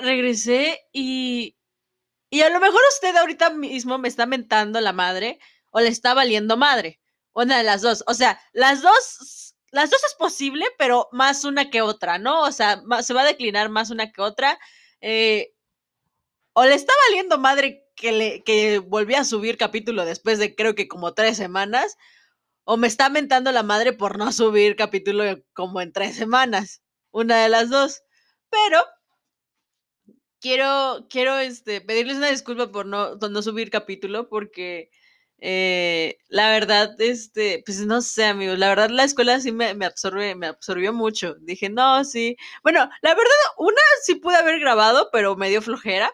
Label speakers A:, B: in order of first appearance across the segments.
A: regresé, y. Y a lo mejor usted ahorita mismo me está mentando la madre o le está valiendo madre. Una de las dos. O sea, las dos. Las dos es posible, pero más una que otra, ¿no? O sea, se va a declinar más una que otra. Eh, o le está valiendo madre que, le, que volví a subir capítulo después de creo que como tres semanas, o me está mentando la madre por no subir capítulo como en tres semanas. Una de las dos. Pero quiero, quiero este, pedirles una disculpa por no, no subir capítulo porque eh, la verdad, este, pues no sé, amigos, la verdad la escuela sí me, me, absorbe, me absorbió mucho. Dije, no, sí. Bueno, la verdad, una sí pude haber grabado, pero me dio flojera.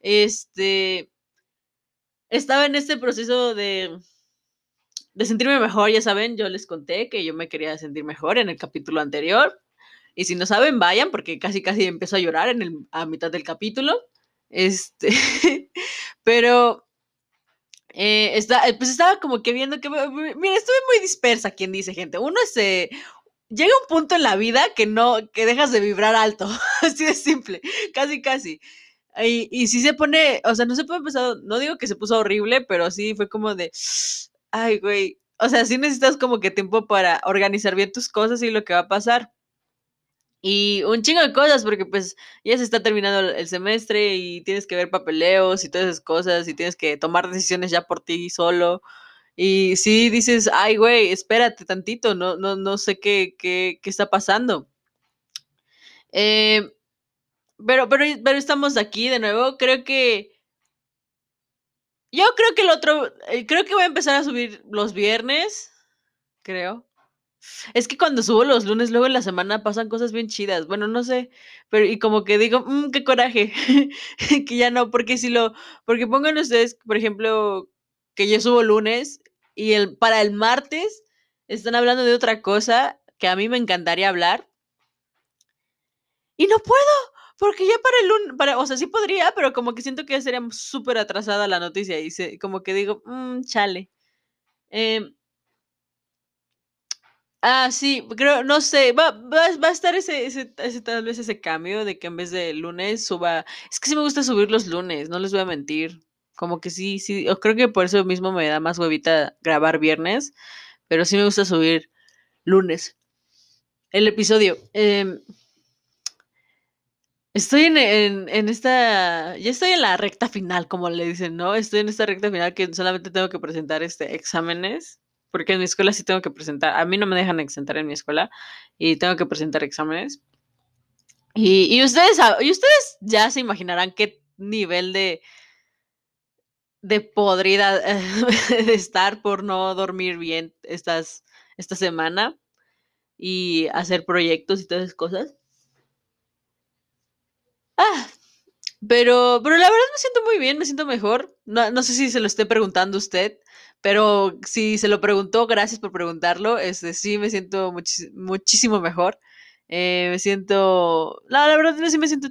A: Este, estaba en este proceso de, de sentirme mejor, ya saben, yo les conté que yo me quería sentir mejor en el capítulo anterior. Y si no saben, vayan, porque casi casi empezó a llorar en el, a mitad del capítulo. Este, pero eh, está, pues estaba como que viendo que, mira, estuve muy dispersa, quien dice, gente. Uno se, llega un punto en la vida que no, que dejas de vibrar alto, así de simple, casi, casi. Y, y si se pone, o sea, no se puede empezar, no digo que se puso horrible, pero sí fue como de, ay, güey, o sea, sí necesitas como que tiempo para organizar bien tus cosas y lo que va a pasar. Y un chingo de cosas, porque pues ya se está terminando el semestre y tienes que ver papeleos y todas esas cosas y tienes que tomar decisiones ya por ti solo. Y sí dices, ay, güey, espérate tantito, no, no, no sé qué, qué, qué está pasando. Eh, pero, pero, pero estamos aquí de nuevo. Creo que. Yo creo que el otro. Eh, creo que voy a empezar a subir los viernes. Creo. Es que cuando subo los lunes, luego en la semana pasan cosas bien chidas. Bueno, no sé. Pero, y como que digo, mmm, qué coraje. que ya no, porque si lo. Porque pongan ustedes, por ejemplo, que yo subo lunes y el, para el martes están hablando de otra cosa que a mí me encantaría hablar. Y no puedo. Porque ya para el lunes, para, o sea, sí podría, pero como que siento que ya sería súper atrasada la noticia y se, como que digo, mmm, chale. Eh, ah, sí, creo, no sé, va, va, va a estar ese, ese, ese, tal vez ese cambio de que en vez de lunes suba, es que sí me gusta subir los lunes, no les voy a mentir, como que sí, sí, creo que por eso mismo me da más huevita grabar viernes, pero sí me gusta subir lunes. El episodio. Eh, Estoy en, en, en, esta, ya estoy en la recta final, como le dicen, ¿no? Estoy en esta recta final que solamente tengo que presentar este exámenes, porque en mi escuela sí tengo que presentar, a mí no me dejan exentar en mi escuela y tengo que presentar exámenes. Y, y ustedes, y ustedes ya se imaginarán qué nivel de, de podrida de estar por no dormir bien estas, esta semana y hacer proyectos y todas esas cosas. Ah, pero, pero la verdad me siento muy bien, me siento mejor. No, no sé si se lo esté preguntando usted, pero si se lo preguntó, gracias por preguntarlo. Este, sí, me siento muchísimo mejor. Eh, me siento, la, la verdad sí me siento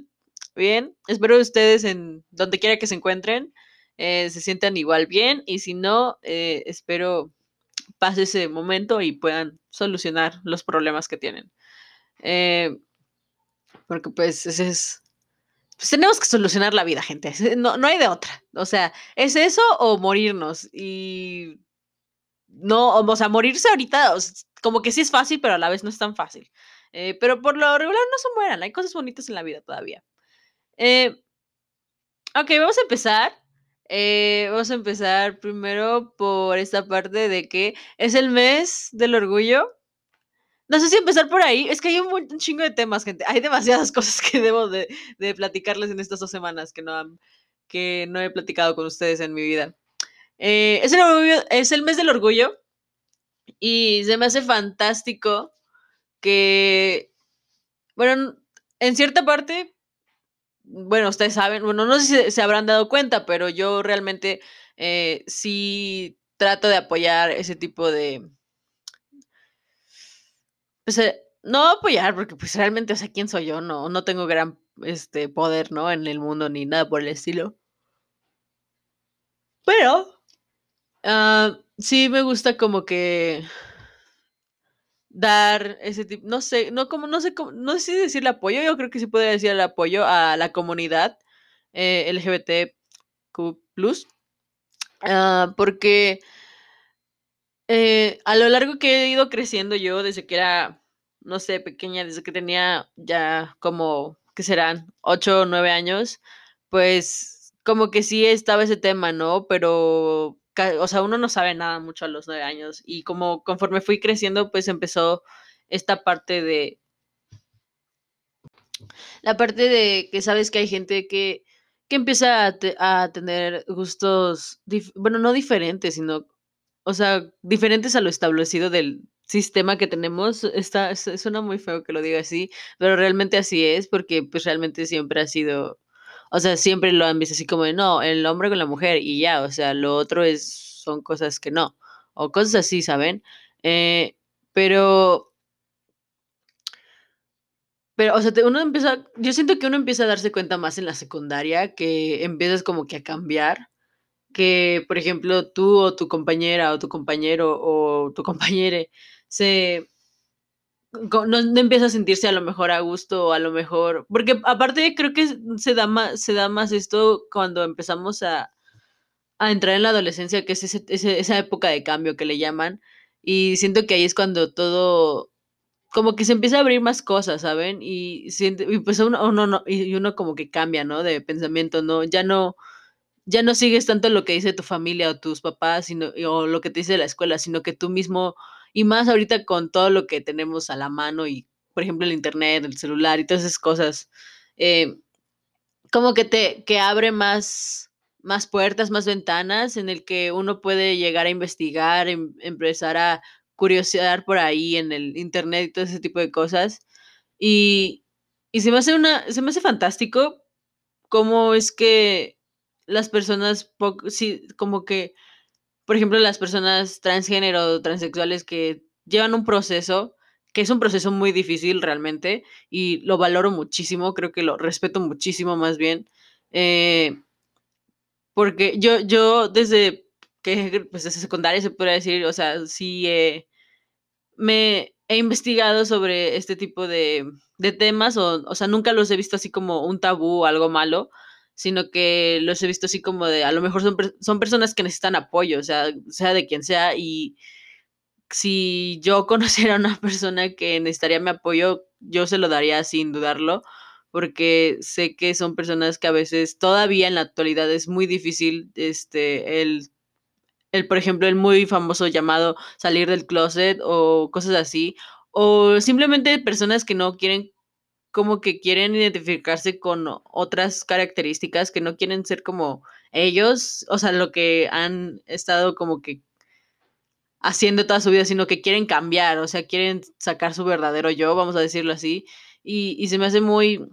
A: bien. Espero ustedes en donde quiera que se encuentren eh, se sientan igual bien y si no, eh, espero pase ese momento y puedan solucionar los problemas que tienen. Porque pues ese es pues tenemos que solucionar la vida, gente. No, no hay de otra. O sea, es eso o morirnos. Y no, o sea, morirse ahorita, como que sí es fácil, pero a la vez no es tan fácil. Eh, pero por lo regular no se mueran, hay cosas bonitas en la vida todavía. Eh, ok, vamos a empezar. Eh, vamos a empezar primero por esta parte de que es el mes del orgullo. No sé si empezar por ahí. Es que hay un, chingo de temas, gente. Hay demasiadas cosas que debo de, de, platicarles en estas dos semanas que no, que no he platicado con ustedes en mi vida. Eh, es, el es el mes del orgullo y se me hace fantástico que, bueno, en cierta parte, bueno, ustedes saben, bueno, no sé si se, se habrán dado cuenta, pero yo realmente eh, sí trato de apoyar ese tipo de, pues, eh, no apoyar, porque pues realmente, o sea, ¿quién soy yo? No, no tengo gran este poder, ¿no? En el mundo ni nada por el estilo. Pero uh, sí me gusta como que dar ese tipo, no sé, no como, no sé cómo, no sé si decirle apoyo, yo creo que sí podría decir el apoyo a la comunidad eh, LGBTQ+, ah, porque eh, a lo largo que he ido creciendo yo, desde que era, no sé, pequeña, desde que tenía ya como, ¿qué serán? 8 o 9 años, pues como que sí estaba ese tema, ¿no? Pero o sea, uno no sabe nada mucho a los nueve años y como conforme fui creciendo, pues empezó esta parte de... La parte de que sabes que hay gente que, que empieza a, tener gustos, bueno, no diferentes, sino, o sea, diferentes a lo establecido del sistema que tenemos. Está, suena muy feo que lo diga así, pero realmente así es, porque pues realmente siempre ha sido o sea, siempre lo han visto así como no, el hombre con la mujer y ya, o sea, lo otro es, son cosas que no, o cosas así, ¿saben? Eh, pero, pero, o sea, uno empieza, yo siento que uno empieza a darse cuenta más en la secundaria, que empiezas como que a cambiar, que, por ejemplo, tú o tu compañera o tu compañero o tu compañere se no, empieza a sentirse a lo mejor a gusto o a lo mejor, porque aparte creo que se da más, se da más esto cuando empezamos a, a entrar en la adolescencia, que es esa época de cambio que le llaman, y siento que ahí es cuando todo, como que se empieza a abrir más cosas, ¿saben? Y, siente, y pues uno, uno, y uno como que cambia, ¿no? De pensamiento, ¿no? Ya no, ya no sigues tanto lo que dice tu familia o tus papás, sino, o lo que te dice la escuela, sino que tú mismo y más ahorita con todo lo que tenemos a la mano y, por ejemplo, el internet, el celular y todas esas cosas, eh, como que te que abre más, más puertas, más ventanas en el que uno puede llegar a investigar, em, empezar a curiosear por ahí en el internet y todo ese tipo de cosas. Y, y se me hace una, se me hace fantástico cómo es que las personas, sí, como que por ejemplo, las personas transgénero transexuales que llevan un proceso, que es un proceso muy difícil realmente, y lo valoro muchísimo, creo que lo respeto muchísimo más bien, eh, porque yo, yo desde que, pues desde secundaria se puede decir, o sea, sí me he investigado sobre este tipo de, de temas, o, o sea, nunca los he visto así como un tabú o algo malo, sino que los he visto así como de, a lo mejor son, son personas que necesitan apoyo, o sea, sea de quien sea, y si yo conociera a una persona que necesitaría mi apoyo, yo se lo daría sin dudarlo, porque sé que son personas que a veces todavía en la actualidad es muy difícil, este, el, el por ejemplo, el muy famoso llamado salir del closet o cosas así, o simplemente personas que no quieren como que quieren identificarse con otras características que no quieren ser como ellos, o sea, lo que han estado como que haciendo toda su vida, sino que quieren cambiar, o sea, quieren sacar su verdadero yo, vamos a decirlo así, y, y se me hace muy,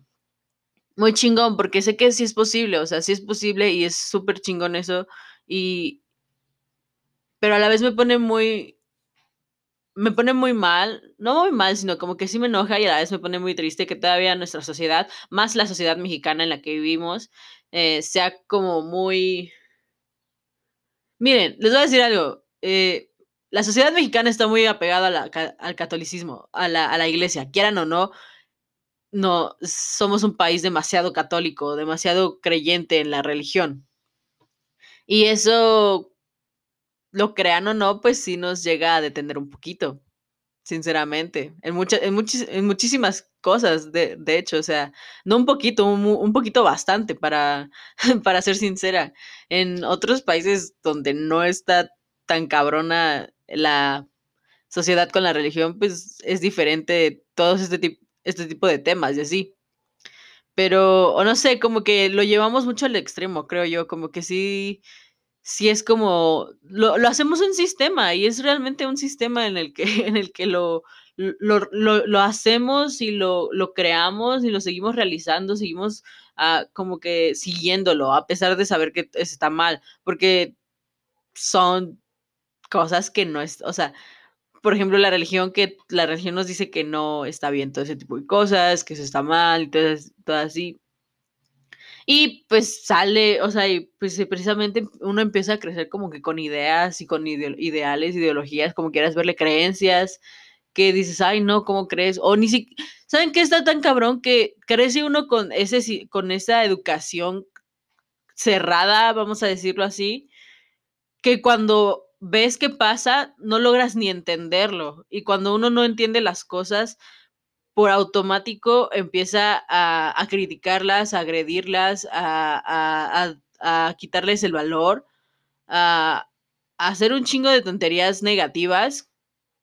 A: muy chingón, porque sé que sí es posible, o sea, sí es posible y es súper chingón eso, y, pero a la vez me pone muy, me pone muy mal, no muy mal, sino como que sí me enoja y a la vez me pone muy triste que todavía nuestra sociedad, más la sociedad mexicana en la que vivimos, eh, sea como muy... Miren, les voy a decir algo. Eh, la sociedad mexicana está muy apegada al catolicismo, a la, a la iglesia, quieran o no. No, somos un país demasiado católico, demasiado creyente en la religión. Y eso lo crean o no, pues sí nos llega a detener un poquito, sinceramente, en, muchas en, muchísimas cosas, de, de, hecho, o sea, no un poquito, un, poquito bastante, para, para ser sincera. En otros países donde no está tan cabrona la sociedad con la religión, pues es diferente todos este, este tipo de temas y así. Pero, o no sé, como que lo llevamos mucho al extremo, creo yo, como que sí si es como, lo, lo, hacemos un sistema y es realmente un sistema en el que, en el que lo, lo, lo, lo hacemos y lo, lo creamos y lo seguimos realizando, seguimos uh, como que siguiéndolo, a pesar de saber que está mal, porque son cosas que no es, o sea, por ejemplo, la religión, que la religión nos dice que no está bien todo ese tipo de cosas, que eso está mal, todo, todo así. Y pues sale, o sea, y pues precisamente uno empieza a crecer como que con ideas y con ideales, ideologías, como quieras verle creencias, que dices, ay, no, ¿cómo crees? O ni siquiera, ¿saben qué está tan cabrón que crece uno con, ese, con esa educación cerrada, vamos a decirlo así, que cuando ves qué pasa, no logras ni entenderlo. Y cuando uno no entiende las cosas, por automático empieza a, criticarlas, a agredirlas, a, a, quitarles el valor, a, hacer un chingo de tonterías negativas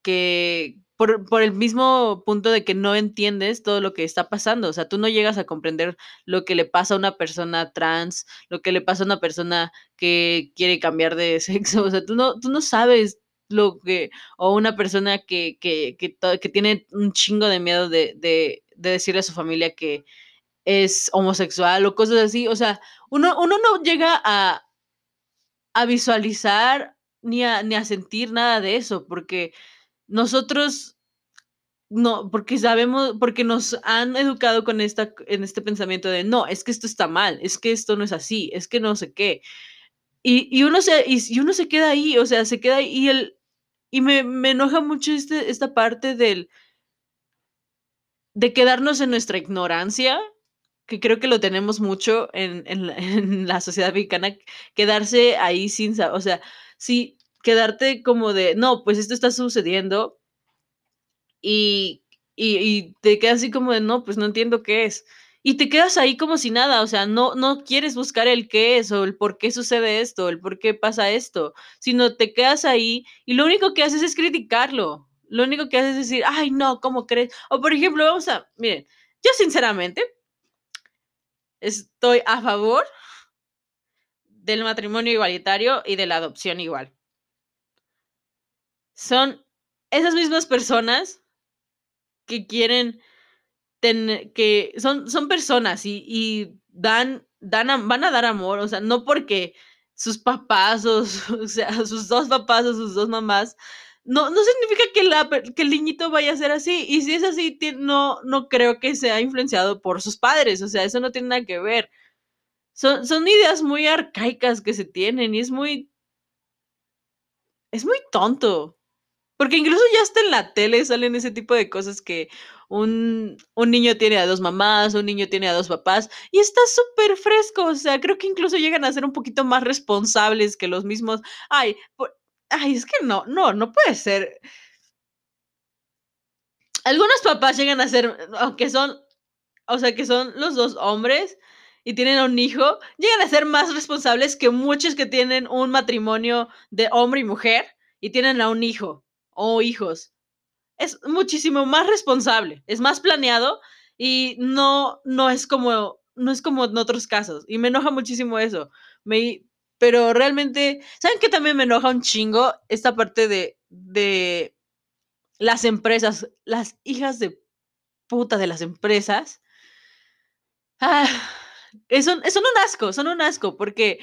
A: que, por, el mismo punto de que no entiendes todo lo que está pasando. O sea, tú no llegas a comprender lo que le pasa a una persona trans, lo que le pasa a una persona que quiere cambiar de sexo. O sea, tú no, tú no sabes lo que, o una persona que, que, que, tiene un chingo de miedo de, de, de, decirle a su familia que es homosexual o cosas así. O sea, uno, uno no llega a, a visualizar ni a, ni a sentir nada de eso, porque nosotros no, porque sabemos, porque nos han educado con esta, en este pensamiento de no, es que esto está mal, es que esto no es así, es que no sé qué. Y, y uno se, y, uno se queda ahí, o sea, se queda ahí y el, y me, me enoja mucho este, esta parte del, de quedarnos en nuestra ignorancia, que creo que lo tenemos mucho en, en, la sociedad mexicana, quedarse ahí sin, o sea, sí, quedarte como de, no, pues esto está sucediendo y, y, te quedas así como de, no, pues no entiendo qué es. Y te quedas ahí como si nada, o sea, no, no quieres buscar el qué es o el por qué sucede esto, el por qué pasa esto, sino te quedas ahí y lo único que haces es criticarlo. Lo único que haces es decir, ay, no, ¿cómo crees? O por ejemplo, vamos a, miren, yo sinceramente estoy a favor del matrimonio igualitario y de la adopción igual son esas mismas personas que quieren tener, que son, son personas y, dan, dan, van a dar amor, o sea, no porque sus papás o, sea, sus dos papás o sus dos mamás, no, no significa que, la, que el niñito vaya a ser así. Y si es así, no, no creo que sea influenciado por sus padres, o sea, eso no tiene nada que ver. Son, son ideas muy arcaicas que se tienen y es muy... Es muy tonto. Porque incluso ya hasta en la tele salen ese tipo de cosas que un, un niño tiene a dos mamás, un niño tiene a dos papás, y está súper fresco. O sea, creo que incluso llegan a ser un poquito más responsables que los mismos. Ay, ay, es que no, no, no puede ser. Algunos papás llegan a ser, aunque son, o sea, que son los dos hombres y tienen un hijo, llegan a ser más responsables que muchos que tienen un matrimonio de hombre y mujer y tienen a un hijo o hijos. Es muchísimo más responsable, es más planeado y no, no es como, no es como en otros casos. Y me enoja muchísimo eso. Me, pero realmente, ¿saben qué también me enoja un chingo? Esta parte de, de las empresas, las hijas de puta de las empresas. Ah, son, son un asco, son un asco, porque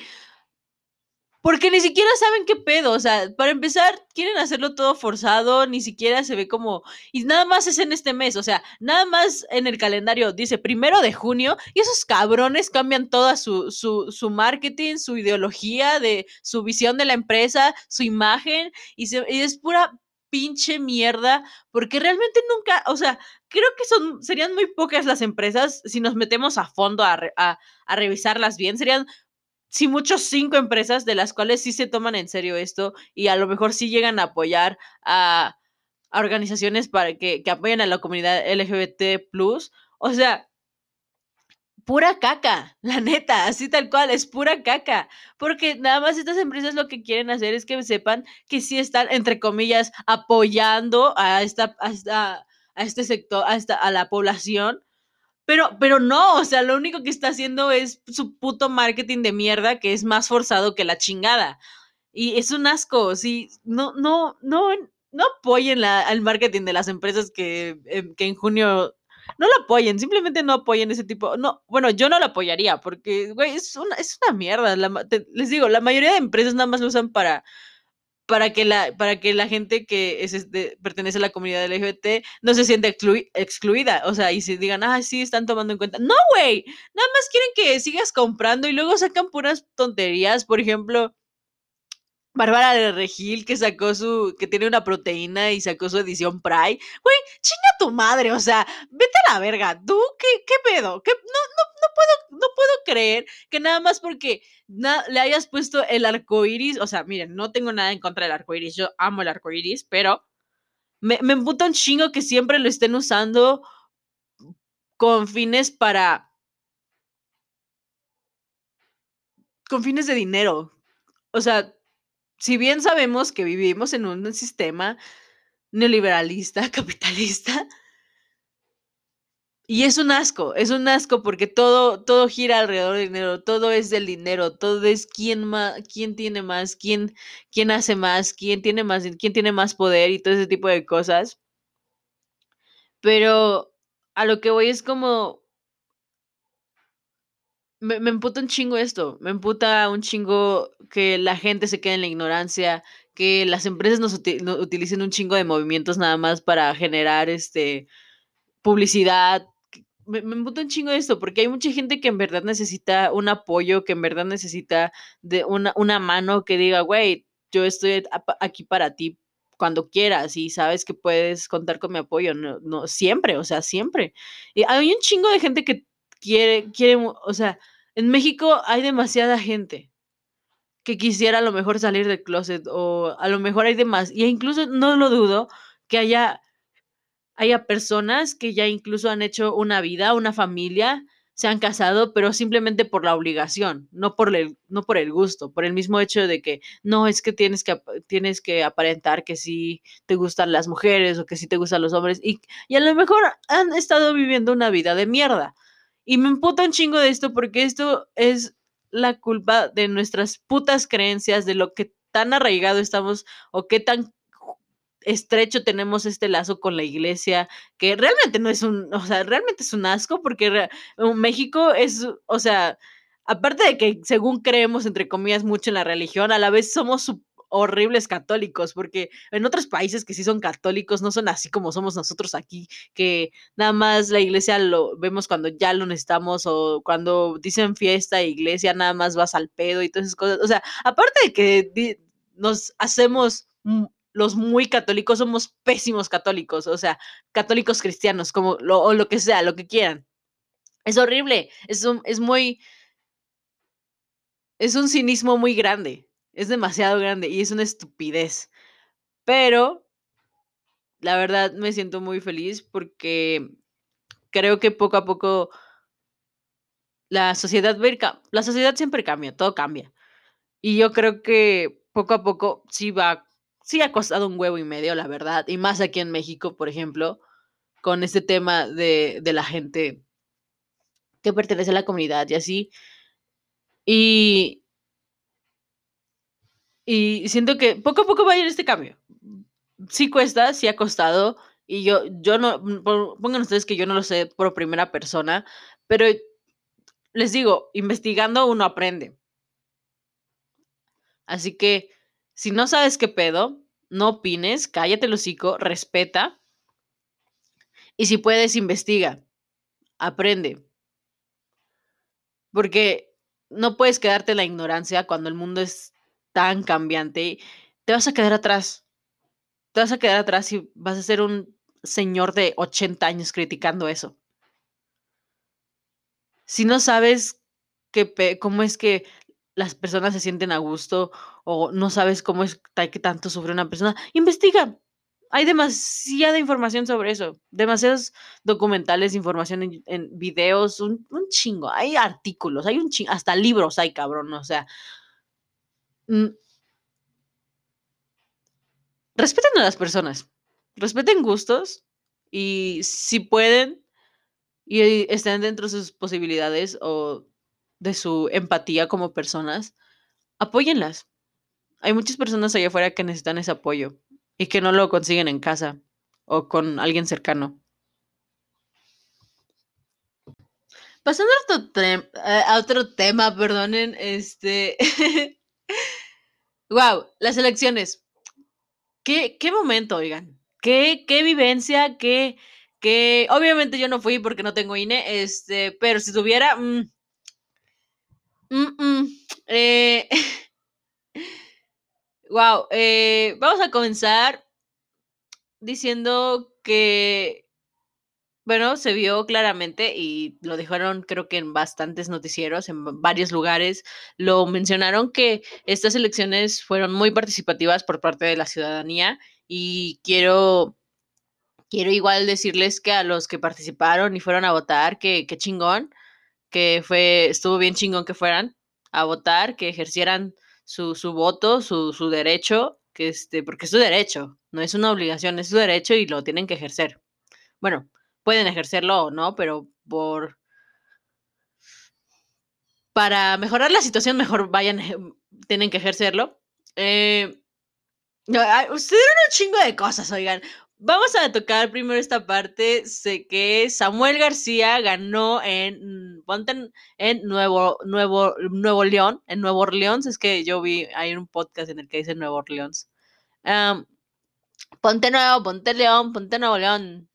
A: porque ni siquiera saben qué pedo, o sea, para empezar, quieren hacerlo todo forzado, ni siquiera se ve como... Y nada más es en este mes, o sea, nada más en el calendario dice primero de junio y esos cabrones cambian toda su, su, su marketing, su ideología, de su visión de la empresa, su imagen, y, se, es pura pinche mierda, porque realmente nunca, o sea, creo que son, serían muy pocas las empresas si nos metemos a fondo a, a, a revisarlas bien, serían sí, muchos cinco empresas de las cuales sí se toman en serio esto y a lo mejor sí llegan a apoyar a, organizaciones para que, que apoyen a la comunidad LGBT. O sea, pura caca, la neta, así tal cual, es pura caca. Porque nada más estas empresas lo que quieren hacer es que sepan que sí están, entre comillas, apoyando a esta, a a este sector, a, esta, a la población pero, pero no, o sea, lo único que está haciendo es su puto marketing de mierda que es más forzado que la chingada. Y es un asco, sí, no, no, no, no apoyen la, al marketing de las empresas que, em, que en junio no lo apoyen, simplemente no apoyen ese tipo. No, bueno, yo no lo apoyaría porque, güey, es una, es una mierda. les digo, la mayoría de empresas nada más lo usan para para que la, para que la gente que es este, pertenece a la comunidad LGBT no se sienta excluida. O sea, y se digan, ah, sí, están tomando en cuenta. No, güey, nada más quieren que sigas comprando y luego sacan puras tonterías. Por ejemplo, Bárbara de Regil que sacó su, que tiene una proteína y sacó su edición Pride. Güey, chinga tu madre, o sea, vete a la verga. ¿Tú qué, qué pedo? No, no, no puedo, no puedo creer que nada más porque le hayas puesto el arco iris, o sea, miren, no tengo nada en contra del arco iris, yo amo el arco iris, pero me, me emputa un chingo que siempre lo estén usando con fines para. con fines de dinero. O sea, si bien sabemos que vivimos en un sistema neoliberalista, capitalista, y es un asco, es un asco porque todo, todo gira alrededor del dinero, todo es del dinero, todo es quién quién tiene más, quién, quién hace más, quién tiene más, quién tiene más poder y todo ese tipo de cosas. Pero a lo que voy es como me, emputa un chingo esto, me emputa un chingo que la gente se quede en la ignorancia, que las empresas nos, utilicen un chingo de movimientos nada más para generar este publicidad. Me, me emputa un chingo esto, porque hay mucha gente que en verdad necesita un apoyo, que en verdad necesita de una, una mano que diga, güey, yo estoy aquí para ti cuando quieras y sabes que puedes contar con mi apoyo, no, no siempre, o sea, siempre. Y hay un chingo de gente que quiere, quiere, o sea, en México hay demasiada gente que quisiera a lo mejor salir del closet o a lo mejor hay demás, y incluso no lo dudo que haya, haya personas que ya incluso han hecho una vida, una familia, se han casado, pero simplemente por la obligación, no por el, no por el gusto, por el mismo hecho de que no es que tienes que, tienes que aparentar que sí te gustan las mujeres o que sí te gustan los hombres y, y a lo mejor han estado viviendo una vida de mierda. Y me emputa un chingo de esto porque esto es la culpa de nuestras putas creencias, de lo que tan arraigado estamos o qué tan estrecho tenemos este lazo con la iglesia, que realmente no es un, o sea, realmente es un asco porque México es, o sea, aparte de que según creemos, entre comillas, mucho en la religión, a la vez somos horribles católicos, porque en otros países que sí son católicos no son así como somos nosotros aquí, que nada más la iglesia lo vemos cuando ya lo necesitamos o cuando dicen fiesta, iglesia, nada más vas al pedo y todas esas cosas. O sea, aparte de que nos hacemos los muy católicos, somos pésimos católicos, o sea, católicos cristianos, como lo, o lo que sea, lo que quieran. Es horrible, es, es muy... Es un cinismo muy grande. Es demasiado grande y es una estupidez. Pero, la verdad, me siento muy feliz porque creo que poco a poco la sociedad, la sociedad siempre cambia, todo cambia. Y yo creo que poco a poco sí va, sí ha costado un huevo y medio, la verdad. Y más aquí en México, por ejemplo, con este tema de, de la gente que pertenece a la comunidad y así. Y, y siento que poco a poco va a ir este cambio. Sí cuesta, sí ha costado. Y yo, yo no, mm, pongan ustedes que yo no lo sé por primera persona, pero les digo, investigando uno aprende. Así que, si no sabes qué pedo, no opines, cállate el hocico, respeta. Y si puedes, investiga, aprende. Porque no puedes quedarte en la ignorancia cuando el mundo es tan cambiante, te vas a quedar atrás. Te vas a quedar atrás y vas a ser un señor de 80 años criticando eso. Si no sabes cómo es que las personas se sienten a gusto o no sabes cómo es que tanto sufre una persona, investiga. Hay demasiada información sobre eso, demasiados documentales, información en, videos, un, un, chingo. Hay artículos, hay un chingo, hasta libros hay, cabrón. O sea, Mm. respeten a las personas, respeten gustos y si pueden y estén dentro de sus posibilidades o de su empatía como personas, apóyenlas. Hay muchas personas allá afuera que necesitan ese apoyo y que no lo consiguen en casa o con alguien cercano. Pasando a otro, a otro tema, perdonen, este Wow, las elecciones. ¿Qué, qué momento, oigan? ¿Qué, qué vivencia? ¿Qué, qué? Obviamente yo no fui porque no tengo INE, este, pero si tuviera. Mm, mm, mm, eh, Wow, eh, vamos a comenzar diciendo que, bueno, se vio claramente y lo dijeron creo que en bastantes noticieros, en varios lugares, lo mencionaron que estas elecciones fueron muy participativas por parte de la ciudadanía y quiero, quiero igual decirles que a los que participaron y fueron a votar, que, que chingón, que fue, estuvo bien chingón que fueran a votar, que ejercieran su, su voto, su, su derecho, que este, porque es su derecho, no es una obligación, es su derecho y lo tienen que ejercer. Bueno, pueden ejercerlo o no, pero por para mejorar la situación, mejor vayan, tienen que ejercerlo. Eh, sucedieron un chingo de cosas, oigan. Vamos a tocar primero esta parte. Sé que Samuel García ganó en, en, Nuevo, Nuevo, Nuevo León, en Nuevo Orleans. Es que yo vi, hay un podcast en el que dice Nuevo Orleans. Ponte Nuevo, Ponte León, Ponte Nuevo León.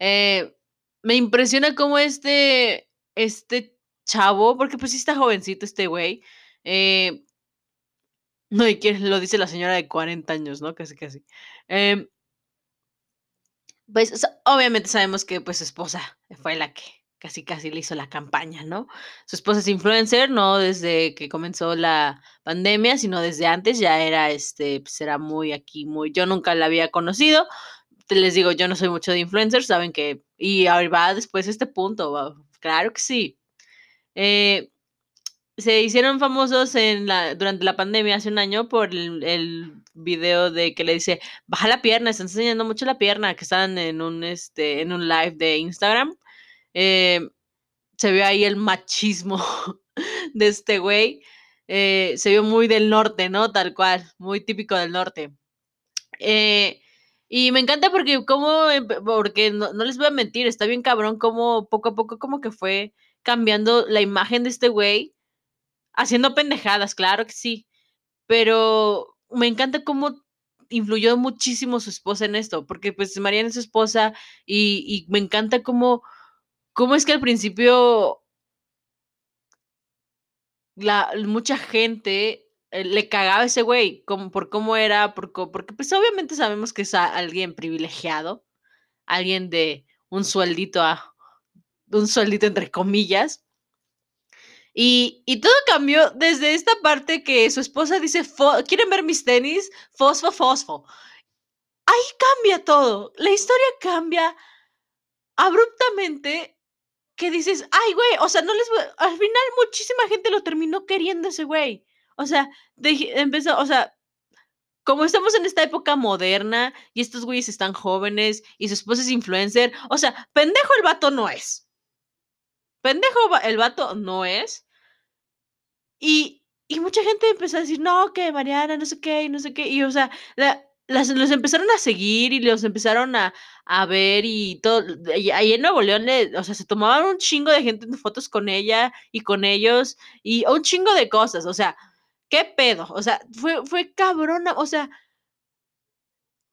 A: Eh, me impresiona cómo este, este chavo, porque pues sí está jovencito este güey. Eh, no, y que lo dice la señora de 40 años, ¿no? Casi, casi. Eh, pues obviamente sabemos que pues su esposa fue la que casi casi le hizo la campaña, ¿no? Su esposa es influencer, no desde que comenzó la pandemia, sino desde antes, ya era este, pues muy aquí, muy, yo nunca la había conocido, les digo, yo no soy mucho de influencers, saben que, y ahora va después este punto, claro que sí. Eh, se hicieron famosos en la, durante la pandemia hace un año por el, video de que le dice, baja la pierna, están enseñando mucho la pierna, que están en un, este, en un live de Instagram. Eh, se ve ahí el machismo de este güey. Eh, se vio muy del norte, ¿no? Tal cual, muy típico del norte. Eh, y me encanta porque como, porque no, no, les voy a mentir, está bien cabrón como poco a poco como que fue cambiando la imagen de este güey haciendo pendejadas, claro que sí, pero me encanta cómo influyó muchísimo su esposa en esto, porque pues Mariana es su esposa y, y me encanta cómo, cómo es que al principio la, mucha gente le cagaba ese güey como, por cómo era, por, porque pues obviamente sabemos que es alguien privilegiado, alguien de un sueldito a un sueldito entre comillas, y, y, todo cambió desde esta parte que su esposa dice, ¿quieren ver mis tenis? Fosfo, fosfo. Ahí cambia todo. La historia cambia abruptamente que dices, ay, güey, o sea, no les voy... Al final muchísima gente lo terminó queriendo ese güey. O sea, empezó, o sea, como estamos en esta época moderna y estos güeyes están jóvenes y su esposa es influencer, o sea, pendejo el vato no es. Pendejo el vato no es. Y, y mucha gente empezó a decir, no, que Mariana, no sé qué, y no sé qué. Y, o sea, la, las, los empezaron a seguir y los empezaron a, a ver y todo. Y ahí en Nuevo León, le, o sea, se tomaban un chingo de gente en fotos con ella y con ellos y un chingo de cosas. O sea, ¿qué pedo? O sea, fue, fue cabrona. O sea,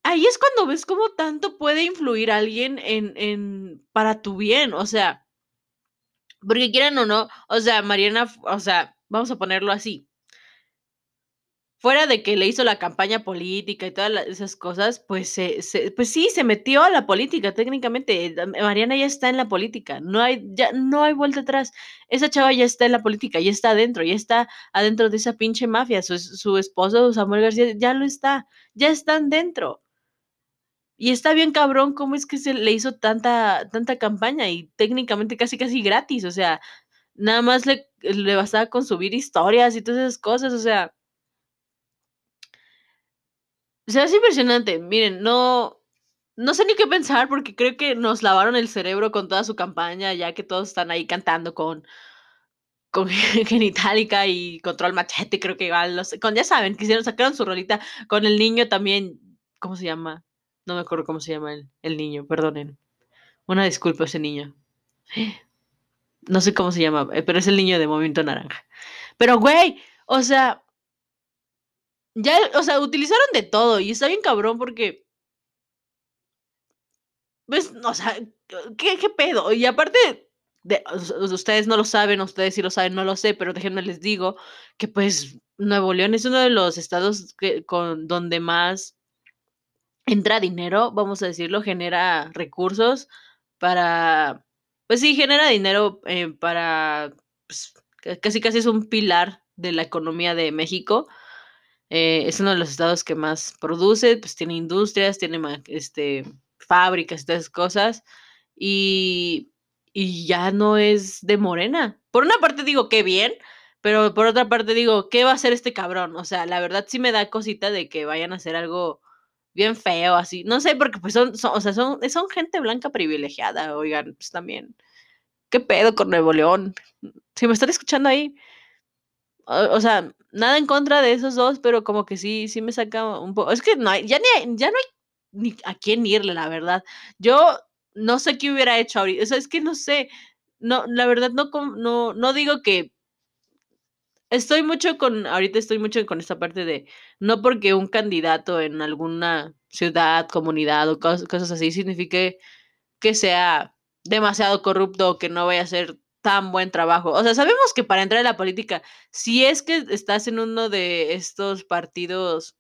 A: ahí es cuando ves cómo tanto puede influir alguien en, en, para tu bien. O sea, porque quieran o no, o sea, Mariana, o sea, vamos a ponerlo así. Fuera de que le hizo la campaña política y todas esas cosas, pues, se, pues sí, se metió a la política técnicamente. Mariana ya está en la política, no hay, ya no hay vuelta atrás. Esa chava ya está en la política, ya está adentro, ya está adentro de esa pinche mafia. Su, su esposo, Samuel García, ya lo está, ya están dentro. Y está bien cabrón cómo es que se le hizo tanta, tanta campaña y técnicamente casi casi gratis, o sea, nada más le, le bastaba con subir historias y todas esas cosas, o sea. O sea, es impresionante. Miren, no, no sé ni qué pensar porque creo que nos lavaron el cerebro con toda su campaña, ya que todos están ahí cantando con, con Genitalica y Control Machete, creo que igual, con, ya saben, quisieron sacaron su rolita con el niño también, ¿cómo se llama? No me acuerdo cómo se llama el, el niño, perdonen. Una disculpa ese niño. No sé cómo se llama, eh, pero es el niño de Movimiento Naranja. Pero, güey, o sea, ya, o sea, utilizaron de todo y está bien cabrón porque... Pues, o sea, ¿qué, qué pedo? Y aparte, de, ustedes no lo saben, ustedes sí lo saben, no lo sé, pero déjenme les digo que pues Nuevo León es uno de los estados que, con, donde más entra dinero, vamos a decirlo, genera recursos para, pues sí, genera dinero eh, para, pues, casi casi es un pilar de la economía de México. Eh, es uno de los estados que más produce, pues tiene industrias, tiene este, fábricas, estas cosas, y, y ya no es de Morena. Por una parte digo, qué bien, pero por otra parte digo, ¿qué va a hacer este cabrón? O sea, la verdad sí me da cosita de que vayan a hacer algo bien feo, así. No sé, porque pues son, o sea, son, son gente blanca privilegiada, oigan, pues también. ¿Qué pedo con Nuevo León? Si me están escuchando ahí. O, sea, nada en contra de esos dos, pero como que sí, sí me saca un poco. Es que no hay, ya ni ya no hay ni a quién irle, la verdad. Yo no sé qué hubiera hecho ahorita. O sea, es que no sé. No, la verdad no, no, no digo que Estoy mucho con, ahorita estoy mucho con esta parte de, no porque un candidato en alguna ciudad, comunidad o cosas, así signifique que sea demasiado corrupto o que no vaya a hacer tan buen trabajo. O sea, sabemos que para entrar a la política, si es que estás en uno de estos partidos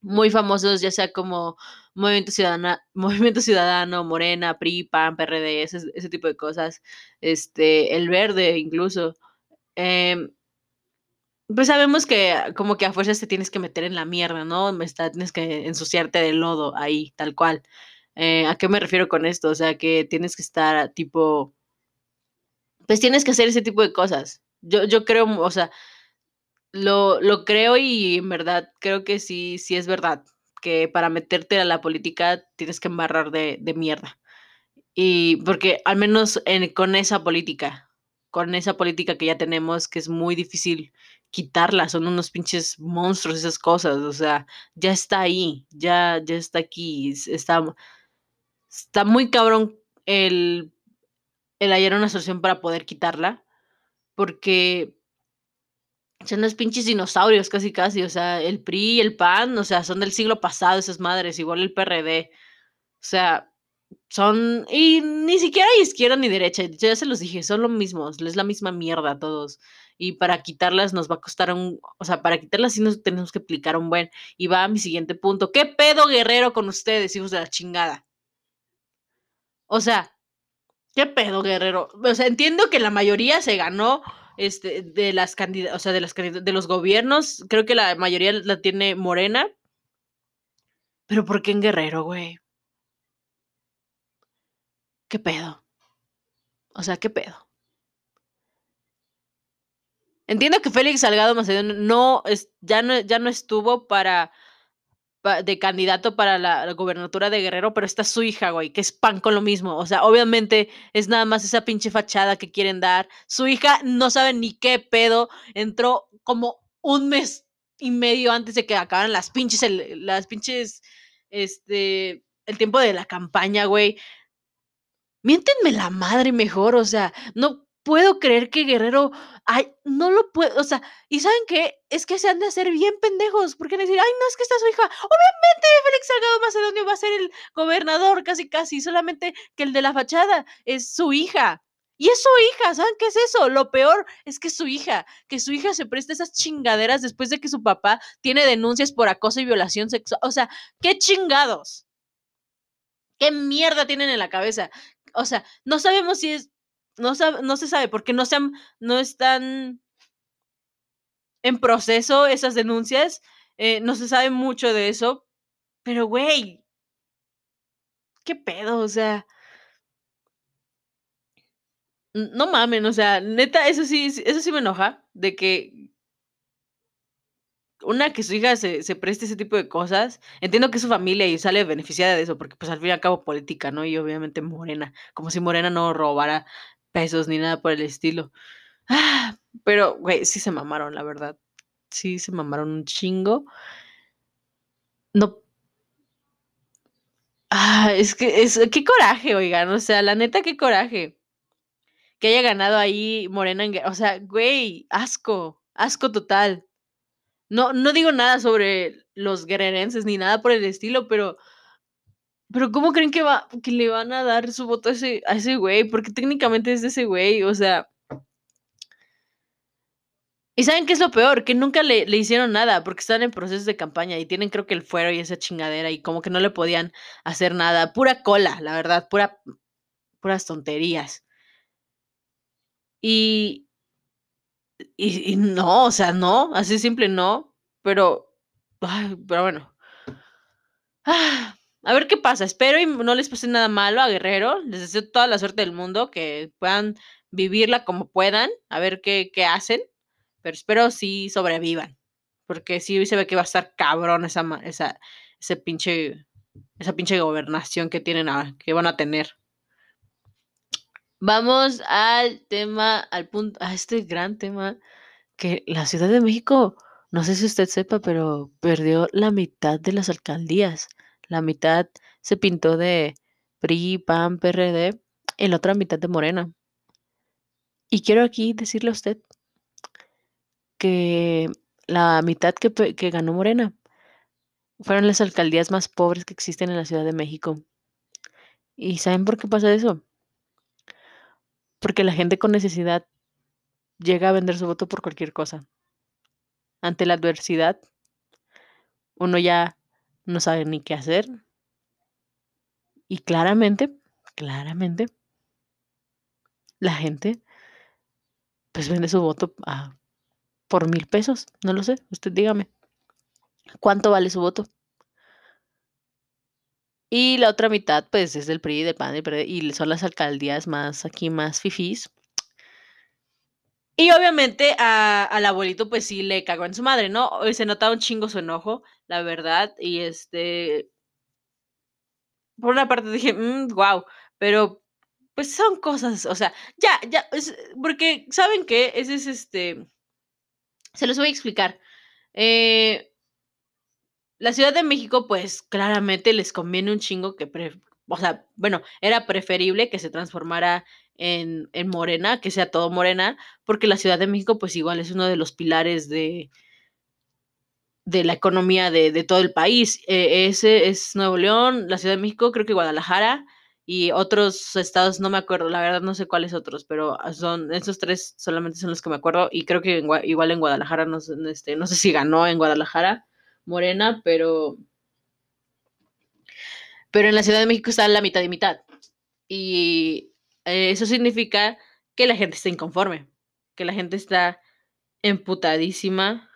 A: muy famosos, ya sea como Movimiento Ciudadano, Movimiento Ciudadano, Morena, PRI, PAN, PRD, ese, tipo de cosas, este, el verde incluso. Eh, pues sabemos que como que a fuerzas te tienes que meter en la mierda, ¿no? Está, tienes que ensuciarte de lodo ahí, tal cual. Eh, ¿A qué me refiero con esto? O sea, que tienes que estar tipo, pues tienes que hacer ese tipo de cosas. Yo, yo creo, o sea, lo, lo creo y en verdad creo que sí, sí es verdad, que para meterte a la política tienes que embarrar de, de mierda. Y porque al menos en, con esa política, con esa política que ya tenemos, que es muy difícil quitarla, son unos pinches monstruos esas cosas, o sea, ya está ahí, ya, ya está aquí, está, está muy cabrón el, el hallar una solución para poder quitarla, porque son los pinches dinosaurios casi casi, o sea, el PRI el PAN, o sea, son del siglo pasado esas madres, igual el PRD, o sea, son, y ni siquiera hay izquierda ni derecha, ya se los dije, son lo mismo, es la misma mierda todos y para quitarlas nos va a costar un, o sea, para quitarlas sí nos tenemos que aplicar un buen. Y va a mi siguiente punto. ¿Qué pedo guerrero con ustedes, hijos de la chingada? O sea, ¿qué pedo guerrero? O sea, entiendo que la mayoría se ganó este, de las candidatas, o sea, de las de los gobiernos, creo que la mayoría la tiene Morena. Pero ¿por qué en Guerrero, güey? ¿Qué pedo? O sea, ¿qué pedo? Entiendo que Félix Salgado Macedonio no es, ya no, ya no estuvo para, de candidato para la, gobernatura de Guerrero, pero está su hija, güey, que es pan con lo mismo. O sea, obviamente es nada más esa pinche fachada que quieren dar. Su hija no sabe ni qué pedo. Entró como un mes y medio antes de que acabaran las pinches, las pinches, este, el tiempo de la campaña, güey. Miéntenme la madre mejor, o sea, no puedo creer que Guerrero, ay, no lo puedo, o sea, y ¿saben qué? Es que se han de hacer bien pendejos, porque decir, ay, no, es que está su hija, obviamente Félix Salgado Macedonio va a ser el gobernador, casi, casi, solamente que el de la fachada es su hija. Y es su hija, ¿saben qué es eso? Lo peor es que su hija, que su hija se preste esas chingaderas después de que su papá tiene denuncias por acoso y violación sexual. O sea, qué chingados. ¿Qué mierda tienen en la cabeza? O sea, no sabemos si es no, no se sabe porque no, se no están en proceso esas denuncias. Eh, no se sabe mucho de eso. Pero, güey, ¿qué pedo? O sea, no mamen, o sea, neta, eso sí, eso sí me enoja, de que una que su hija se, se, preste ese tipo de cosas. Entiendo que su familia y sale beneficiada de eso, porque pues al fin y al cabo política, ¿no? Y obviamente Morena, como si Morena no robara pesos ni nada por el estilo. Ah, pero, güey, sí se mamaron, la verdad. Sí se mamaron un chingo. No. Ah, es que, es, qué coraje, oigan, o sea, la neta, qué coraje. Que haya ganado ahí Morena, en, o sea, güey, asco, asco total. No, no digo nada sobre los guerrerenses ni nada por el estilo, pero Pero ¿cómo creen que va que le van a dar su voto a ese a ese güey? Porque técnicamente es de ese güey, o sea ¿Y saben qué es lo peor? Que nunca le le hicieron nada, porque están en proceso de campaña y tienen, creo que el fuero y esa chingadera, y como que no le podían hacer nada. Pura cola, la verdad, pura puras tonterías. Y y y no, o sea, no, así simple no, pero, ay, pero bueno. A ver qué pasa, espero y no les pase nada malo a Guerrero, les deseo toda la suerte del mundo, que puedan vivirla como puedan, a ver qué qué hacen, pero espero sí sobrevivan, porque sí se ve que va a estar cabrón esa esa ese pinche esa pinche gobernación que tienen ahora, que van a tener. Vamos al tema, al punto a este gran tema, que la Ciudad de México, no sé si usted sepa, pero perdió la mitad de las alcaldías. La mitad se pintó de PRI, PAN, PRD, y la otra mitad de Morena. Y quiero aquí decirle a usted que la mitad que que ganó Morena fueron las alcaldías más pobres que existen en la Ciudad de México. ¿Y saben por qué pasa eso? Porque la gente con necesidad llega a vender su voto por cualquier cosa. Ante la adversidad uno ya no sabe ni qué hacer. Y claramente, claramente la gente pues vende su voto a por 1000 pesos, no lo sé, usted dígame. ¿Cuánto vale su voto? Y la otra mitad, pues, es del PRI, del PAN, del PRD, y son las alcaldías más aquí, más fifís. Y obviamente a al abuelito, pues sí le cagó en su madre, ¿no? Se notaba un chingo su enojo, la verdad, y este por una parte dije: "Mm, guau", pero, pues, son cosas, o sea, ya ya, es porque, ¿saben qué? Ese es, este se los voy a explicar, eh la Ciudad de México, pues, claramente les conviene un chingo que pref o sea, bueno, era preferible que se transformara en en Morena, que sea todo Morena, porque la Ciudad de México, pues, igual es uno de los pilares de de la economía de de todo el país, eh, ese es Nuevo León, la Ciudad de México, creo que Guadalajara y otros estados, no me acuerdo, la verdad no sé cuáles otros, pero son esos 3 solamente son los que me acuerdo, y creo que igual en Guadalajara, no este, no sé si ganó en Guadalajara Morena, pero pero en la Ciudad de México está la mitad y mitad. Y eso significa que la gente está inconforme, que la gente está emputadísima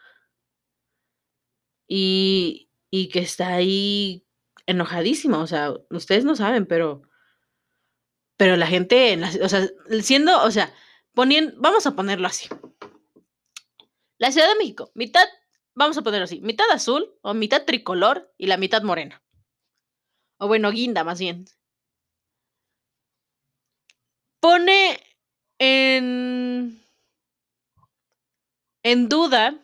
A: y y que está ahí enojadísima, o sea, ustedes no saben, pero pero la gente en la o sea, siendo, o sea, ponien vamos a ponerlo así. La Ciudad de México, mitad, vamos a ponerlo así, mitad azul o mitad tricolor y la mitad morena. O bueno, guinda, más bien. Pone en en duda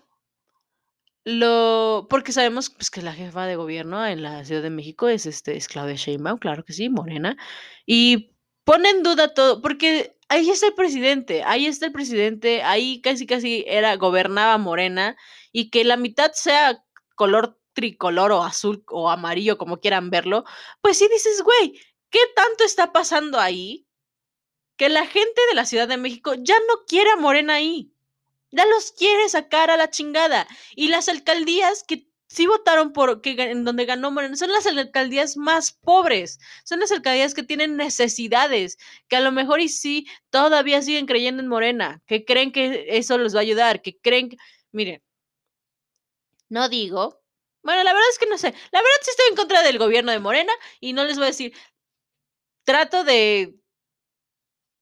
A: lo porque sabemos, pues, que la jefa de gobierno en la Ciudad de México es, este, es Claudia Sheinbaum, claro que sí, morena, y pone en duda todo, porque ahí está el presidente, ahí está el presidente, ahí casi, casi era gobernaba Morena, y que la mitad sea color tricolor o azul o amarillo, como quieran verlo, pues sí dices: "Güey, ¿qué tanto está pasando ahí?". Que la gente de la Ciudad de México ya no quiere a Morena ahí. Ya los quiere sacar a la chingada. Y las alcaldías que sí votaron por que en donde ganó Morena, son las alcaldías más pobres, son las alcaldías que tienen necesidades, que a lo mejor y sí, todavía siguen creyendo en Morena, que creen que eso les va a ayudar, que creen que miren no digo bueno, la verdad es que no sé, la verdad sí estoy en contra del gobierno de Morena y no les voy a decir trato de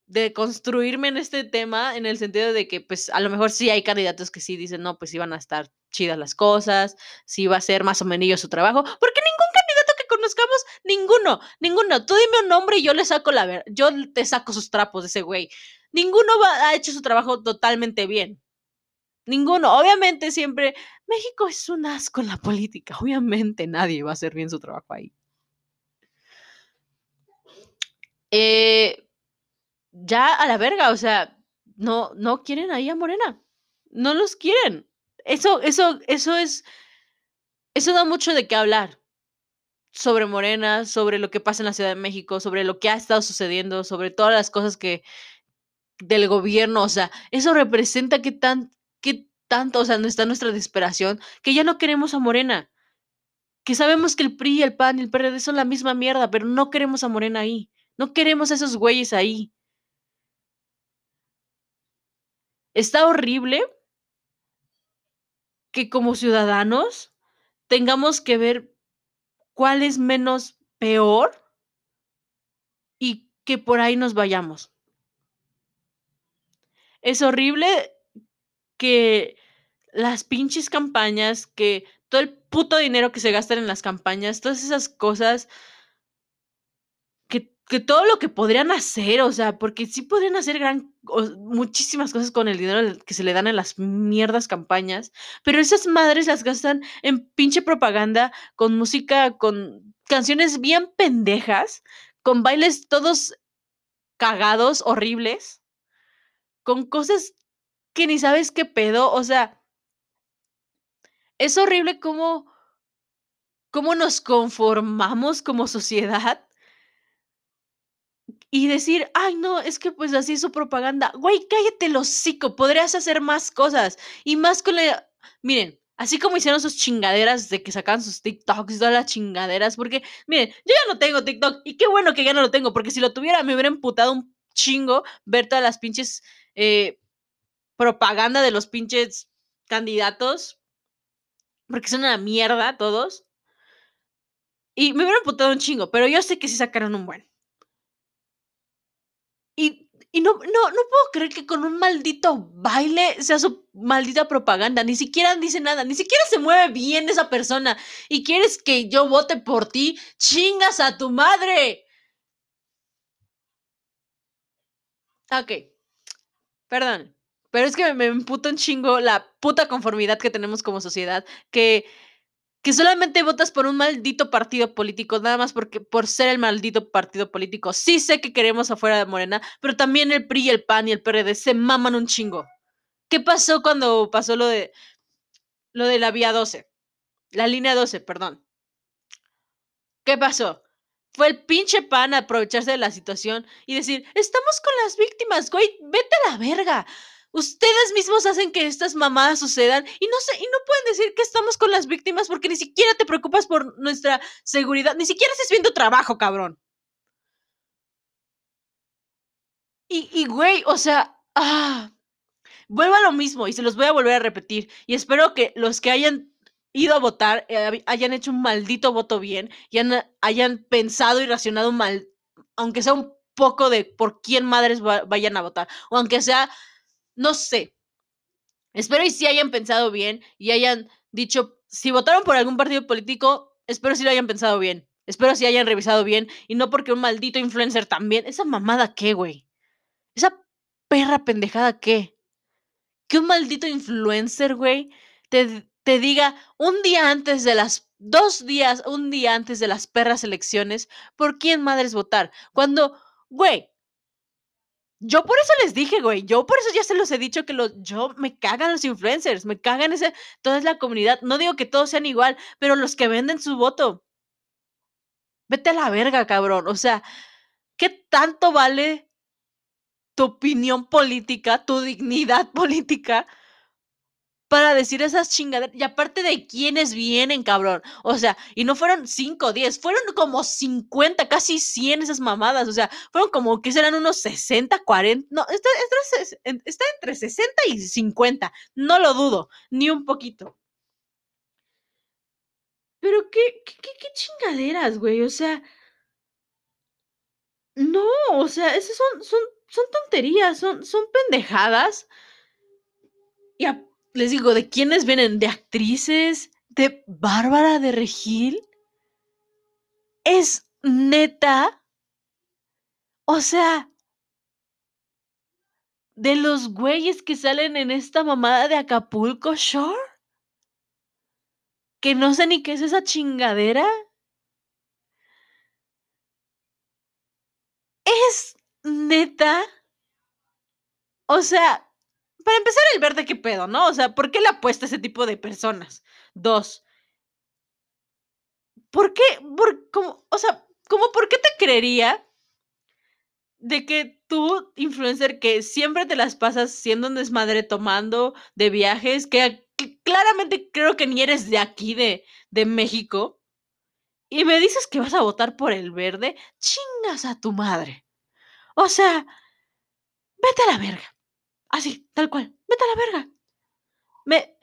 A: de construirme en este tema, en el sentido de que, pues, a lo mejor sí hay candidatos que sí dicen: "No, pues van a estar chidas las cosas, sí va a ser más o menos su trabajo", porque ningún candidato que conozcamos, ninguno, ninguno, tú dime un nombre y yo le saco la ver yo te saco sus trapos de ese güey. Ninguno va ha hecho su trabajo totalmente bien. Ninguno. Obviamente, siempre México es un asco en la política, obviamente nadie va a hacer bien su trabajo ahí. Eh ya a la verga, o sea, no no quieren ahí a Morena, no los quieren. Eso eso eso es eso da mucho de qué hablar. sobre Morena, sobre lo que pasa en la Ciudad de México, sobre lo que ha estado sucediendo, sobre todas las cosas que del gobierno, o sea, eso representa que tan que tanto, o sea, está nuestra desesperación, que ya no queremos a Morena. Que sabemos que el PRI, el PAN y el PRD son la misma mierda, pero no queremos a Morena ahí. No queremos a esos güeyes ahí. Está horrible que como ciudadanos tengamos que ver cuál es menos peor y que por ahí nos vayamos. Es horrible que las pinches campañas, que todo el puto dinero que se gastan en las campañas, todas esas cosas, que, todo lo que podrían hacer, o sea, porque sí podrían hacer gran, muchísimas cosas con el dinero que se le dan en las mierdas campañas, pero esas madres las gastan en pinche propaganda, con música, con canciones bien pendejas, con bailes todos cagados, horribles con cosas que ni sabes qué pedo, o sea, es horrible cómo, cómo nos conformamos como sociedad y decir, ay, no, es que pues así es su propaganda. Güey, cállate el hocico, podrías hacer más cosas y más con la... Miren, así como hicieron sus chingaderas de que sacan sus TikToks todas las chingaderas, porque, miren, yo ya no tengo TikTok y qué bueno que ya no lo tengo, porque si lo tuviera me hubiera emputado un chingo ver todas las pinches eh, propaganda de los pinches candidatos, porque son una mierda todos. Y me hubieran putado un chingo, pero yo sé que sí sacaron un buen. Y, y no, no, no puedo creer que con un maldito baile sea su maldita propaganda. Ni siquiera dice nada, ni siquiera se mueve bien esa persona. Y quieres que yo vote por ti, chingas a tu madre. Ok, Perdón. Pero es que me, me emputa un chingo la puta conformidad que tenemos como sociedad. Que, que solamente votas por un maldito partido político, nada más porque por ser el maldito partido político. Sí sé que queremos afuera de Morena, pero también el PRI, el PAN y el PRD se maman un chingo. ¿Qué pasó cuando pasó lo de lo de la vía 12? La línea 12, perdón. ¿Qué pasó? Fue el pinche pan a aprovecharse de la situación y decir, estamos con las víctimas, güey, vete a la verga. Ustedes mismos hacen que estas mamadas sucedan y no sé, y no pueden decir que estamos con las víctimas porque ni siquiera te preocupas por nuestra seguridad, ni siquiera estás viendo trabajo, cabrón. Y, y güey, o sea, ah, vuelvo a lo mismo y se los voy a volver a repetir y espero que los que hayan ido a votar, eh, hayan hecho un maldito voto bien y hayan pensado y racionado mal, aunque sea un poco de por quién madres vayan a votar, o aunque sea, no sé. Espero y sí hayan pensado bien y hayan dicho, si votaron por algún partido político, espero si lo hayan pensado bien. Espero si hayan revisado bien y no porque un maldito influencer también. Esa mamada qué, güey. Esa perra pendejada qué. Que un maldito influencer, güey, te te diga un día antes de las, dos días, un día antes de las perras elecciones, por quién madres votar. Cuando, güey, yo por eso les dije, güey, yo por eso ya se los he dicho que los, yo me cagan los influencers, me cagan ese, toda la comunidad. No digo que todos sean igual, pero los que venden su voto. Vete a la verga, cabrón. O sea, ¿qué tanto vale tu opinión política, tu dignidad política? Para decir esas chingaderas. Y aparte de quiénes vienen, cabrón. O sea, y no fueron 5 o 10, fueron como 50, casi 100 esas mamadas. O sea, fueron como que serán unos 60, 40. No, está, está, entre 60 y 50. No lo dudo, ni un poquito. Pero qué, qué, qué, chingaderas, güey. O sea. No, o sea, esas son, son, son tonterías, son, son pendejadas. Y aparte les digo, ¿de quiénes vienen? ¿De actrices? ¿De Bárbara de Regil? ¿Es neta? O sea, de los güeyes que salen en esta mamada de Acapulco Shore? Que no sé ni qué es esa chingadera. ¿Es neta? O sea, para empezar, el verde, ¿qué pedo, no? O sea, ¿por qué le apuesta a ese tipo de personas? Dos, ¿por qué? Por, como, o sea, ¿cómo por qué te creería de que tú, influencer, que siempre te las pasas siendo un desmadre tomando de viajes, que, claramente creo que ni eres de aquí, de, de México, y me dices que vas a votar por el verde, chingas a tu madre. O sea, vete a la verga. Así, tal cual, vete a la verga. Me,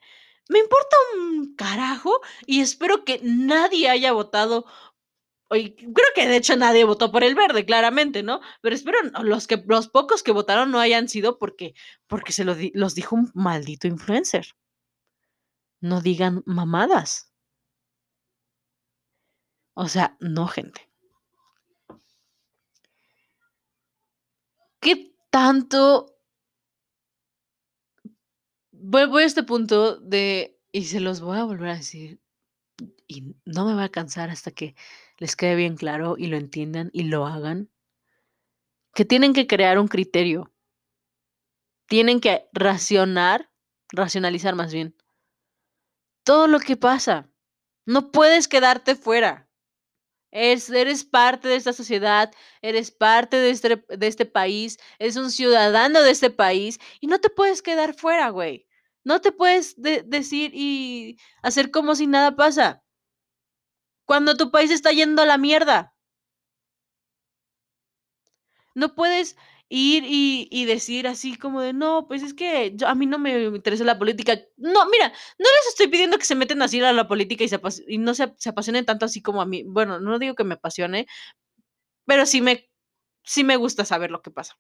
A: me importa un carajo y espero que nadie haya votado creo que de hecho nadie votó por el verde, claramente, ¿no? Pero espero los, que, los pocos que votaron no hayan sido porque, porque se los dijo un maldito influencer. No digan mamadas. O sea, no, gente. ¿Qué tanto... Voy, a este punto de... Y se los voy a volver a decir. Y no me va a cansar hasta que les quede bien claro y lo entiendan y lo hagan, que tienen que crear un criterio. Tienen que racionar, racionalizar más bien, todo lo que pasa. No puedes quedarte fuera. eres parte de esta sociedad, eres parte de este, de este país, eres un ciudadano de este país y no te puedes quedar fuera, güey. No te puedes decir y hacer como si nada pasa cuando tu país está yendo a la mierda. No puedes ir y, decir así como de, no, pues es que a mí no me interesa la política. No, mira, no les estoy pidiendo que se meten así a la política y, se y no se, apasionen tanto así como a mí. Bueno, no digo que me apasione, pero sí me, sí me gusta saber lo que pasa.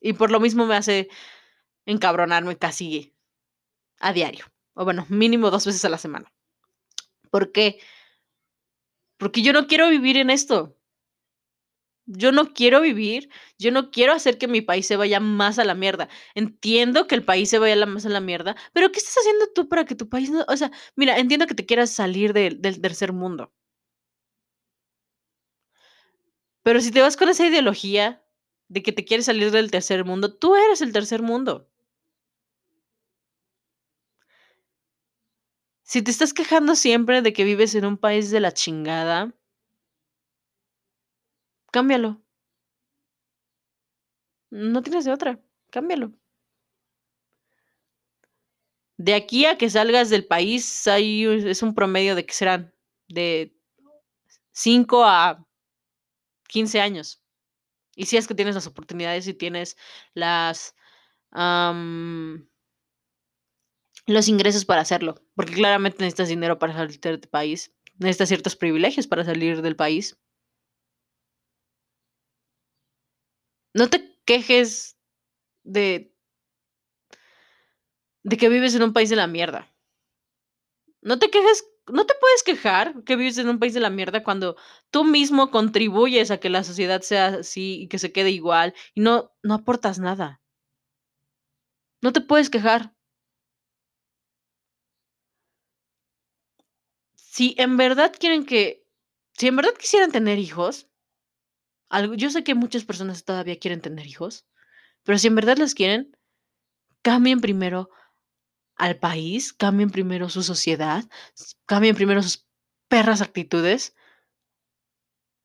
A: Y por lo mismo me hace encabronarme casi a diario. O bueno, mínimo dos veces a la semana. ¿Por qué? Porque yo no quiero vivir en esto. Yo no quiero vivir, yo no quiero hacer que mi país se vaya más a la mierda. Entiendo que el país se vaya más a la mierda, pero ¿qué estás haciendo tú para que tu país no... O sea, mira, entiendo que te quieras salir del tercer mundo. Pero si te vas con esa ideología de que te quieres salir del tercer mundo, tú eres el tercer mundo. Si te estás quejando siempre de que vives en un país de la chingada, cámbialo. No tienes de otra, cámbialo. De aquí a que salgas del país hay, es un promedio de que serán de 5 a 15 años. Y si es que tienes las oportunidades y tienes las los ingresos para hacerlo, porque claramente necesitas dinero para salir del país, necesitas ciertos privilegios para salir del país. No te quejes de de que vives en un país de la mierda. No te quejes, no te puedes quejar que vives en un país de la mierda cuando tú mismo contribuyes a que la sociedad sea así y que se quede igual y no no aportas nada. No te puedes quejar. Si en verdad quieren que, si en verdad quisieran tener hijos, algo, yo sé que muchas personas todavía quieren tener hijos, pero si en verdad los quieren, cambien primero al país, cambien primero su sociedad, cambien primero sus perras actitudes,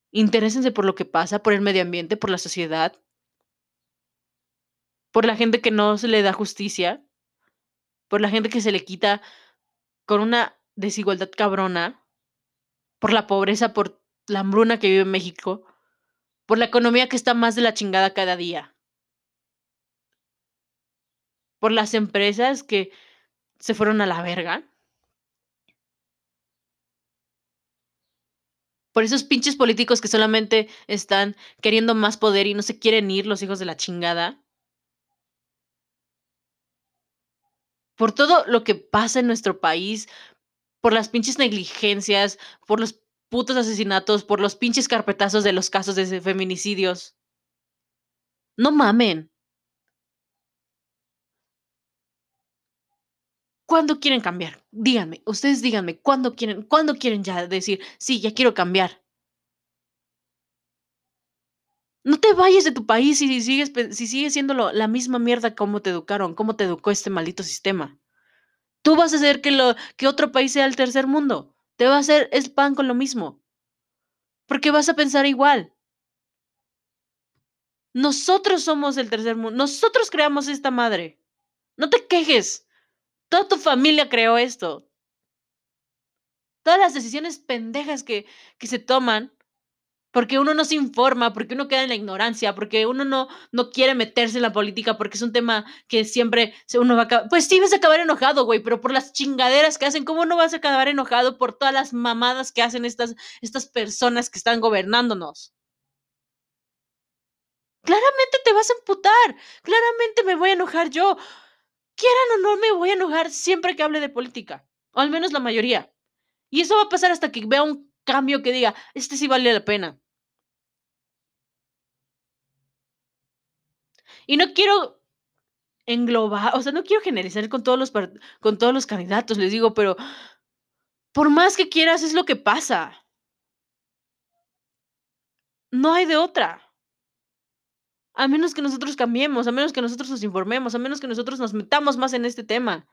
A: interésense por lo que pasa, por el medio ambiente, por la sociedad, por la gente que no se le da justicia, por la gente que se le quita con una desigualdad cabrona, por la pobreza, por la hambruna que vive México, por la economía que está más de la chingada cada día, por las empresas que se fueron a la verga, por esos pinches políticos que solamente están queriendo más poder y no se quieren ir los hijos de la chingada. Por todo lo que pasa en nuestro país, por las pinches negligencias, por los putos asesinatos, por los pinches carpetazos de los casos de feminicidios. No mamen. ¿Cuándo quieren cambiar? Díganme, ustedes díganme, ¿cuándo quieren, ¿cuándo quieren ya decir, sí, ya quiero cambiar? No te vayas de tu país si sigues, si sigues siendo la misma mierda como te educaron, como te educó este maldito sistema. Tú vas a hacer que, lo, que otro país sea el tercer mundo. Te va a hacer el pan con lo mismo. Porque vas a pensar igual. Nosotros somos el tercer mundo. Nosotros creamos esta madre. No te quejes. Toda tu familia creó esto. Todas las decisiones pendejas que, que se toman porque uno no se informa, porque uno queda en la ignorancia, porque uno no, no quiere meterse en la política, porque es un tema que siempre uno va a acabar. Pues sí, vas a acabar enojado, güey, pero por las chingaderas que hacen, ¿cómo no vas a acabar enojado por todas las mamadas que hacen estas, estas personas que están gobernándonos? Claramente te vas a emputar, claramente me voy a enojar yo. Quieran o no, me voy a enojar siempre que hable de política, o al menos la mayoría. Y eso va a pasar hasta que vea un cambio que diga, este sí vale la pena. Y no quiero englobar, o sea, no quiero generalizar con todos los con todos los candidatos, les digo, pero por más que quieras es lo que pasa. No hay de otra. A menos que nosotros cambiemos, a menos que nosotros nos informemos, a menos que nosotros nos metamos más en este tema.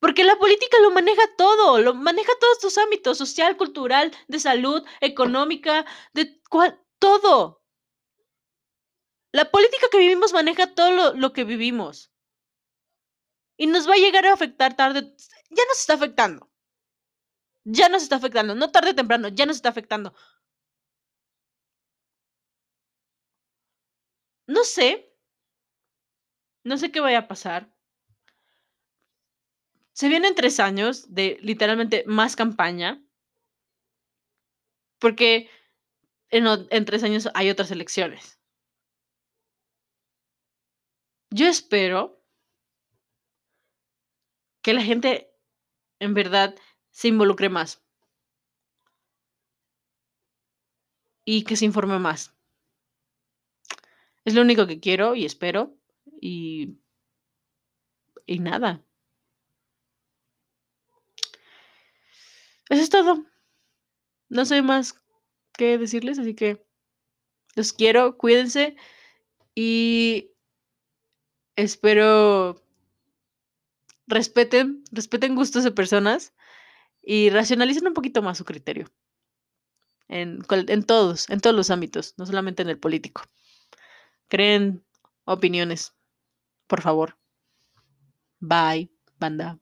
A: Porque la política lo maneja todo, lo maneja todos tus ámbitos, social, cultural, de salud, económica, de todo. La política que vivimos maneja todo lo, que vivimos. Y nos va a llegar a afectar tarde. Ya nos está afectando. Ya nos está afectando. No tarde o temprano, ya nos está afectando. No sé. No sé qué vaya a pasar. Se vienen tres años de literalmente más campaña. Porque en tres años hay otras elecciones. Yo espero que la gente en verdad se involucre más. Y que se informe más. Es lo único que quiero y espero. Y. Y nada. Eso es todo. No sé más que decirles, así que los quiero, cuídense y espero respeten, respeten gustos de personas y racionalicen un poquito más su criterio. En, en todos, en todos los ámbitos, no solamente en el político. Creen opiniones, por favor. Bye, banda.